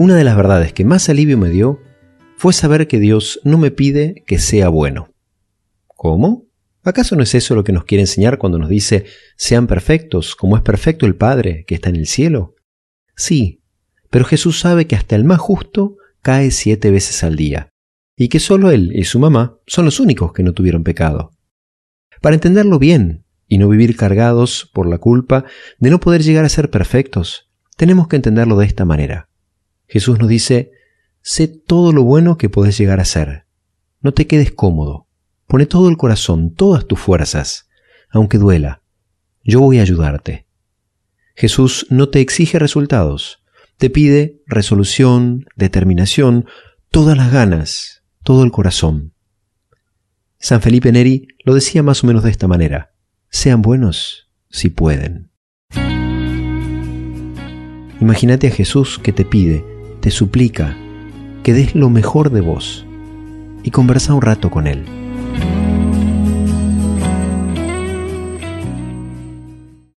Una de las verdades que más alivio me dio fue saber que Dios no me pide que sea bueno. ¿Cómo? ¿Acaso no es eso lo que nos quiere enseñar cuando nos dice sean perfectos como es perfecto el Padre que está en el cielo? Sí, pero Jesús sabe que hasta el más justo cae siete veces al día, y que solo Él y su mamá son los únicos que no tuvieron pecado. Para entenderlo bien y no vivir cargados por la culpa de no poder llegar a ser perfectos, tenemos que entenderlo de esta manera. Jesús nos dice, sé todo lo bueno que podés llegar a ser. No te quedes cómodo. Pone todo el corazón, todas tus fuerzas, aunque duela. Yo voy a ayudarte. Jesús no te exige resultados, te pide resolución, determinación, todas las ganas, todo el corazón. San Felipe Neri lo decía más o menos de esta manera, sean buenos si pueden. Imagínate a Jesús que te pide, te suplica, que des lo mejor de vos y conversa un rato con Él.